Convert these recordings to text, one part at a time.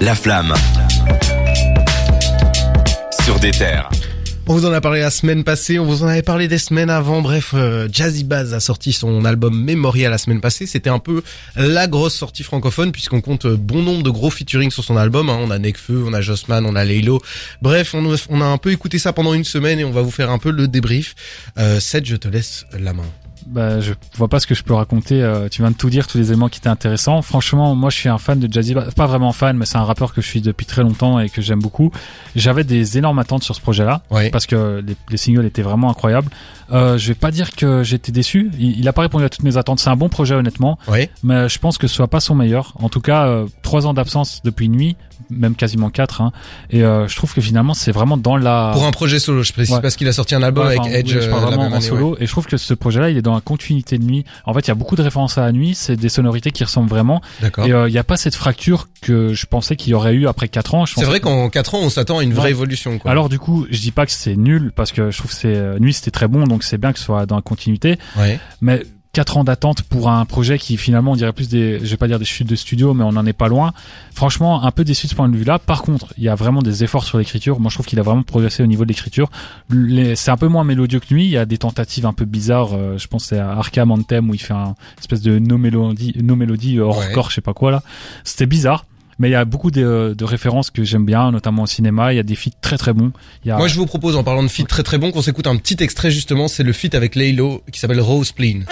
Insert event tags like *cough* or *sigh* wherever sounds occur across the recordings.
La flamme. Sur des terres. On vous en a parlé la semaine passée, on vous en avait parlé des semaines avant. Bref, euh, Jazzy Baz a sorti son album Memoria la semaine passée. C'était un peu la grosse sortie francophone puisqu'on compte bon nombre de gros featuring sur son album. hein. On a Nekfeu, on a Jossman, on a Laylo. Bref, on, on a un peu écouté ça pendant une semaine et on va vous faire un peu le débrief. Euh, Seth, je te laisse la main. Bah, je vois pas ce que je peux raconter. euh, tu viens de tout dire, tous les éléments qui étaient intéressants. Franchement, moi, je suis un fan de Jazzy. Pas vraiment fan, mais c'est un rappeur que je suis depuis très longtemps et que j'aime beaucoup. J'avais des énormes attentes sur ce projet-là Ouais. parce que les, les singles étaient vraiment incroyables. Euh, je vais pas dire que j'étais déçu. Il, il a pas répondu à toutes mes attentes. C'est un bon projet, honnêtement, Ouais. mais je pense que ce soit pas son meilleur. En tout cas, euh, trois ans d'absence depuis nuit, même quasiment quatre. Hein, et euh, je trouve que finalement, c'est vraiment dans la Pour un projet solo, je précise Ouais. parce qu'il a sorti un album Ouais, avec Edge oui, je euh, parle la vraiment même en année. solo et je trouve que ce projet-là il est dans la continuité de nuit. En fait, il y a beaucoup de références à la nuit, c'est des sonorités qui ressemblent vraiment et euh, il n'y a pas cette fracture que je pensais qu'il y aurait eu après 4 ans. C'est vrai que- qu'en 4 ans, on s'attend à une vraie évolution. Quoi. Alors du coup, je dis pas que c'est nul parce que je trouve que c'est euh, nuit c'était très bon donc c'est bien que ce soit dans la continuité, ouais. mais 4 ans d'attente pour un projet qui finalement on dirait plus des je vais pas dire des chutes de studio mais on en est pas loin. Franchement, un peu déçu de ce point de vue-là. Par contre, il y a vraiment des efforts sur l'écriture. Moi, je trouve qu'il a vraiment progressé au niveau de l'écriture. C'est un peu moins mélodieux que nuit. Il y a des tentatives un peu bizarres. euh, je pense c'est à Arkham Anthem où il fait un espèce de no mélodie, no mélodie euh, hors Ouais. corps, je sais pas quoi là. C'était bizarre. Mais il y a beaucoup de, de références que j'aime bien, notamment au cinéma. Il y a des feats très très bons. Il y a... Moi, je vous propose, en parlant de feat très très bon, qu'on s'écoute un petit extrait justement. C'est le feat avec Laylo qui s'appelle Rose Spleen.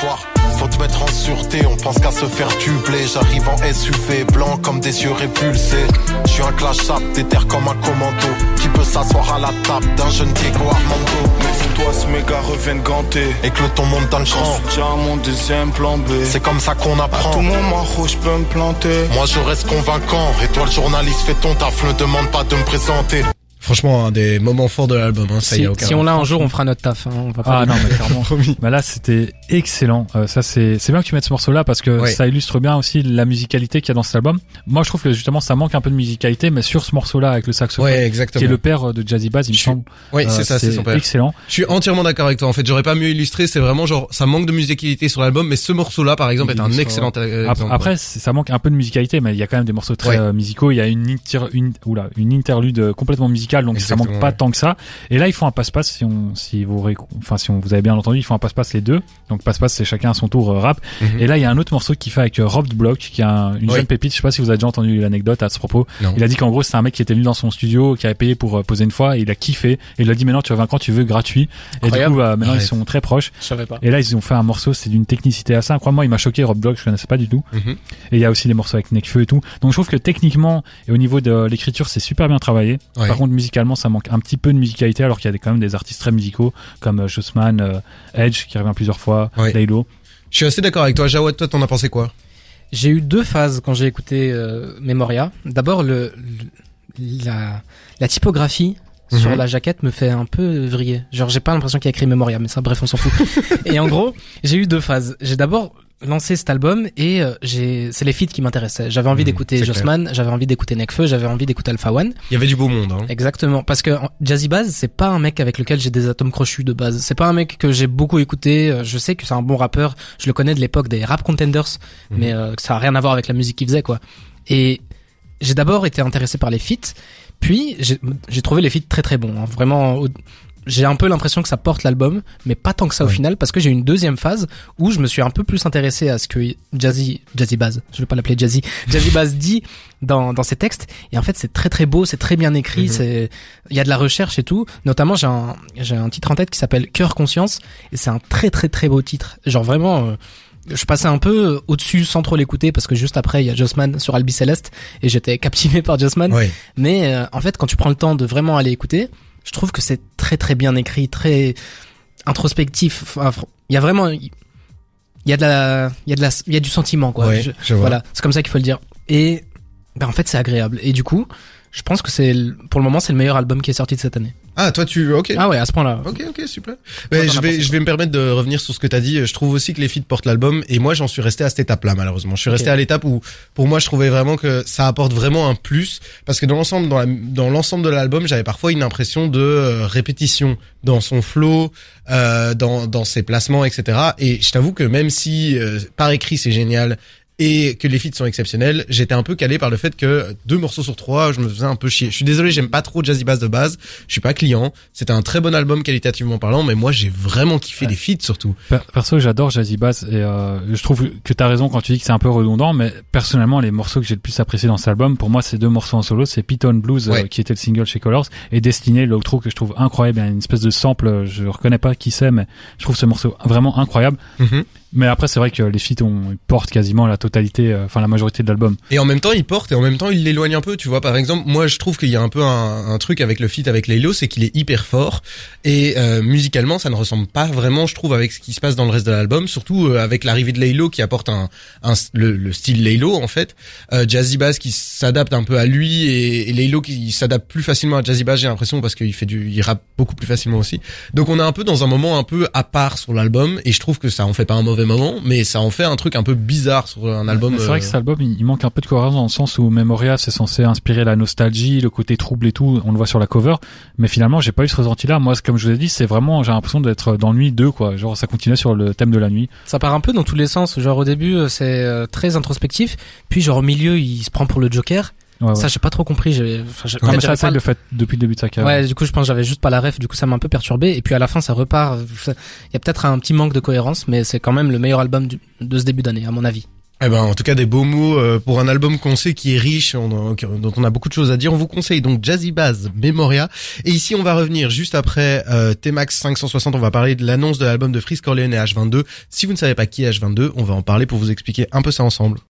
Faut te mettre en sûreté, on pense qu'à se faire tubler. J'arrive en SUV, blanc comme des yeux répulsés. Je suis un clash up, déterre comme un commando. Qui peut s'asseoir à la table d'un jeune Diego Armando? Méfie-toi, ce méga reviennent ganter. Et que le ton monte dans le déjà à mon deuxième plan B. C'est comme ça qu'on À tout apprend. moment, je peux me planter. Moi je reste convaincant. Et toi le journaliste, fais ton taf, ne demande pas de me présenter. Franchement, un des moments forts de l'album. Hein, ça Si, y a aucun. si on l'a un jour, on fera notre taf. Hein, on va pas Ah non, mais clairement. Bah là, c'était excellent. Euh, ça, c'est c'est bien que tu mettes ce morceau-là parce que ça illustre bien aussi la musicalité qu'il y a dans cet album. Moi, je trouve que justement, ça manque un peu de musicalité, mais sur ce morceau-là avec le saxophone, Ouais, qui est le père de Jazzy Bass, il me semble. Euh, c'est ça, c'est son père. excellent. Je suis entièrement d'accord avec toi. En fait, j'aurais pas mieux illustré. C'est vraiment genre, ça manque de musicalité sur l'album, mais ce morceau-là, par exemple, est un excellent euh, exemple. Après, ça manque un peu de musicalité, mais il y a quand même des morceaux très Ouais. euh, musicaux. Il y a une, inter- une, oula, une interlude euh, complètement musicale, donc ça Exactement, manque pas ouais. tant que ça. Et là, ils font un passe-passe. Si on, si vous, récou- enfin, si on vous avez bien entendu, ils font un passe-passe les deux. Donc passe-passe, c'est chacun à son tour euh, rap. Mhm. Et là, il y a un autre morceau qui fait avec euh, Rob Block, qui est un- une Oui. jeune pépite. Je sais pas si vous avez déjà entendu l'anecdote à ce propos. Non. Il a dit qu'en gros, c'est un mec qui était venu dans son studio, qui avait payé pour euh, poser une fois, et il a kiffé. Et il a dit maintenant, tu reviens quand tu veux, gratuit. Et du coup, bah, maintenant, ils sont très proches. Je savais pas. Et là, ils ont fait un morceau, c'est d'une technicité assez incroyable. Moi, il m'a choqué, Rob Block, je connaissais pas du tout. Mhm. Et il y a aussi des morceaux avec Nekfeu et tout. Donc je trouve que techniquement et au niveau de l'écriture, c'est super bien travaillé. Ouais. Par contre, musicalement, ça manque un petit peu de musicalité, alors qu'il y a des- quand même des artistes très musicaux comme euh, Jossman, euh, Edge qui revient plusieurs fois, Ouais. Laylo. Je suis assez d'accord avec toi. Jawad, toi, t'en as pensé quoi? J'ai eu deux phases quand j'ai écouté euh, Memoria. D'abord, le, le- la, la typographie Mhm. sur la jaquette me fait un peu vriller. Genre, j'ai pas l'impression qu'il y a écrit Memoria, mais ça, bref, on s'en fout. *laughs* et en gros, j'ai eu deux phases. J'ai d'abord lancé cet album et euh, j'ai c'est les feats qui m'intéressaient. J'avais envie Mhm, d'écouter Jossman, j'avais envie d'écouter Nekfeu, j'avais envie d'écouter Alpha One. Il y avait du beau monde. Hein. Exactement, parce que Jazzy Baz, c'est pas un mec avec lequel j'ai des atomes crochus de base. C'est pas un mec que j'ai beaucoup écouté. Euh, Je sais que c'est un bon rappeur. Je le connais de l'époque des Rap Contenders, Mhm. mais euh, ça a rien à voir avec la musique qu'il faisait, quoi. Et j'ai d'abord été intéressé par les feats, puis j'ai trouvé les feats très très bons. hein. Vraiment, j'ai un peu l'impression que ça porte l'album, mais pas tant que ça au final, parce que j'ai une deuxième phase où je me suis un peu plus intéressé à ce que Jazzy, Jazzy Baz, je vais pas l'appeler Jazzy, *laughs* Jazzy Baz dit dans, dans ses textes. Et en fait, c'est très très beau, c'est très bien écrit, Mhm. c'est, il y a de la recherche et tout. Notamment, j'ai un, j'ai un titre en tête qui s'appelle Cœur Conscience, et c'est un très très très beau titre. Genre vraiment, euh, je passais un peu au-dessus sans trop l'écouter parce que juste après il y a Jossman sur Albi Céleste et j'étais *laughs* captivé par Jossman. Ouais. Mais euh, en fait, quand tu prends le temps de vraiment aller écouter, je trouve que c'est très très bien écrit, très introspectif. Enfin, il y a vraiment, il y a de la, il y a de la, il y a du sentiment quoi. Ouais, Je- voilà, c'est comme ça qu'il faut le dire. Et ben en fait, c'est agréable. Et du coup, je pense que c'est, pour le moment, c'est le meilleur album qui est sorti de cette année. Ah, toi, tu, ok. Ah ouais, à ce point-là. Ok, ok, super. Mais je vais, je vais me permettre de revenir sur ce que t'as dit. Je trouve aussi que les feats portent l'album, et moi, j'en suis resté à cette étape-là, malheureusement. Je suis resté à l'étape où, pour moi, je trouvais vraiment que ça apporte vraiment un plus, parce que dans l'ensemble, dans, la- dans l'ensemble de l'album, j'avais parfois une impression de euh, répétition dans son flow, euh, dans, dans ses placements, etc. Et je t'avoue que même si euh, par écrit c'est génial, et que les feats sont exceptionnels, j'étais un peu calé par le fait que deux morceaux sur trois, je me faisais un peu chier. Je suis désolé, j'aime pas trop Jazzy Bass de base, je suis pas client. C'était un très bon album qualitativement parlant, mais moi j'ai vraiment kiffé les feats surtout. Per- Perso, j'adore Jazzy Bass et euh, je trouve que t'as raison quand tu dis que c'est un peu redondant, mais personnellement, les morceaux que j'ai le plus apprécié dans cet album, pour moi, c'est deux morceaux en solo, c'est Python Blues, euh, qui était le single chez Colors, et Destiné, l'outro que je trouve incroyable, il y a une espèce de sample, euh, je reconnais pas qui c'est, mais je trouve ce morceau vraiment incroyable. Mhm. Mais après, c'est vrai que les feats ont, ils portent quasiment la totalité, euh, enfin la majorité de l'album. Et en même temps, il porte et en même temps, il l'éloigne un peu. Tu vois, par exemple, moi, je trouve qu'il y a un peu un, un truc avec le feat avec Laylo, c'est qu'il est hyper fort et euh, musicalement, ça ne ressemble pas vraiment, je trouve, avec ce qui se passe dans le reste de l'album. Surtout euh, avec l'arrivée de Laylo qui apporte un, un le, le style Laylo en fait, euh, Jazzy Bass qui s'adapte un peu à lui et, et qui s'adapte plus facilement à Jazzy Bass, j'ai l'impression parce qu'il fait du, il rappe beaucoup plus facilement aussi. Donc on est un peu dans un moment un peu à part sur l'album et je trouve que ça en fait pas un mauvais moment, mais ça en fait un truc un peu bizarre sur un album. C'est vrai que euh, cet album, il, manque un peu de cohérence dans le sens où Memoria, c'est censé inspirer la nostalgie, le côté trouble et tout. On le voit sur la cover. Mais finalement, j'ai pas eu ce ressenti-là. Moi, comme je vous ai dit, c'est vraiment, j'ai l'impression d'être dans Nuit 2, quoi. Genre, ça continuait sur le thème de la nuit. Ça part un peu dans tous les sens. Genre au début, euh, c'est euh, très introspectif, puis genre au milieu, il se prend pour le Joker. Ouais, ouais. Ça, j'ai pas trop compris. J'ai, enfin, j'ai- Non, mais ça, pas le fait depuis le début de sa carrière. Ouais, du coup, je pense que j'avais juste pas la ref, du coup, ça m'a un peu perturbé. Et puis à la fin, ça repart. Ça- Il y a peut-être un petit manque de cohérence, mais c'est quand même le meilleur album du- de ce début d'année, à mon avis. Eh ben, en tout cas, des beaux mots euh, pour un album qu'on sait qui est riche, on- dont on a beaucoup de choses à dire. On vous conseille donc Jazzy Bass, Memoria. Et ici, on va revenir juste après euh, T-Max 560. On va parler de l'annonce de l'album de Freeze Corleone et H22. Si vous ne savez pas qui est H22, on va en parler pour vous expliquer un peu ça ensemble.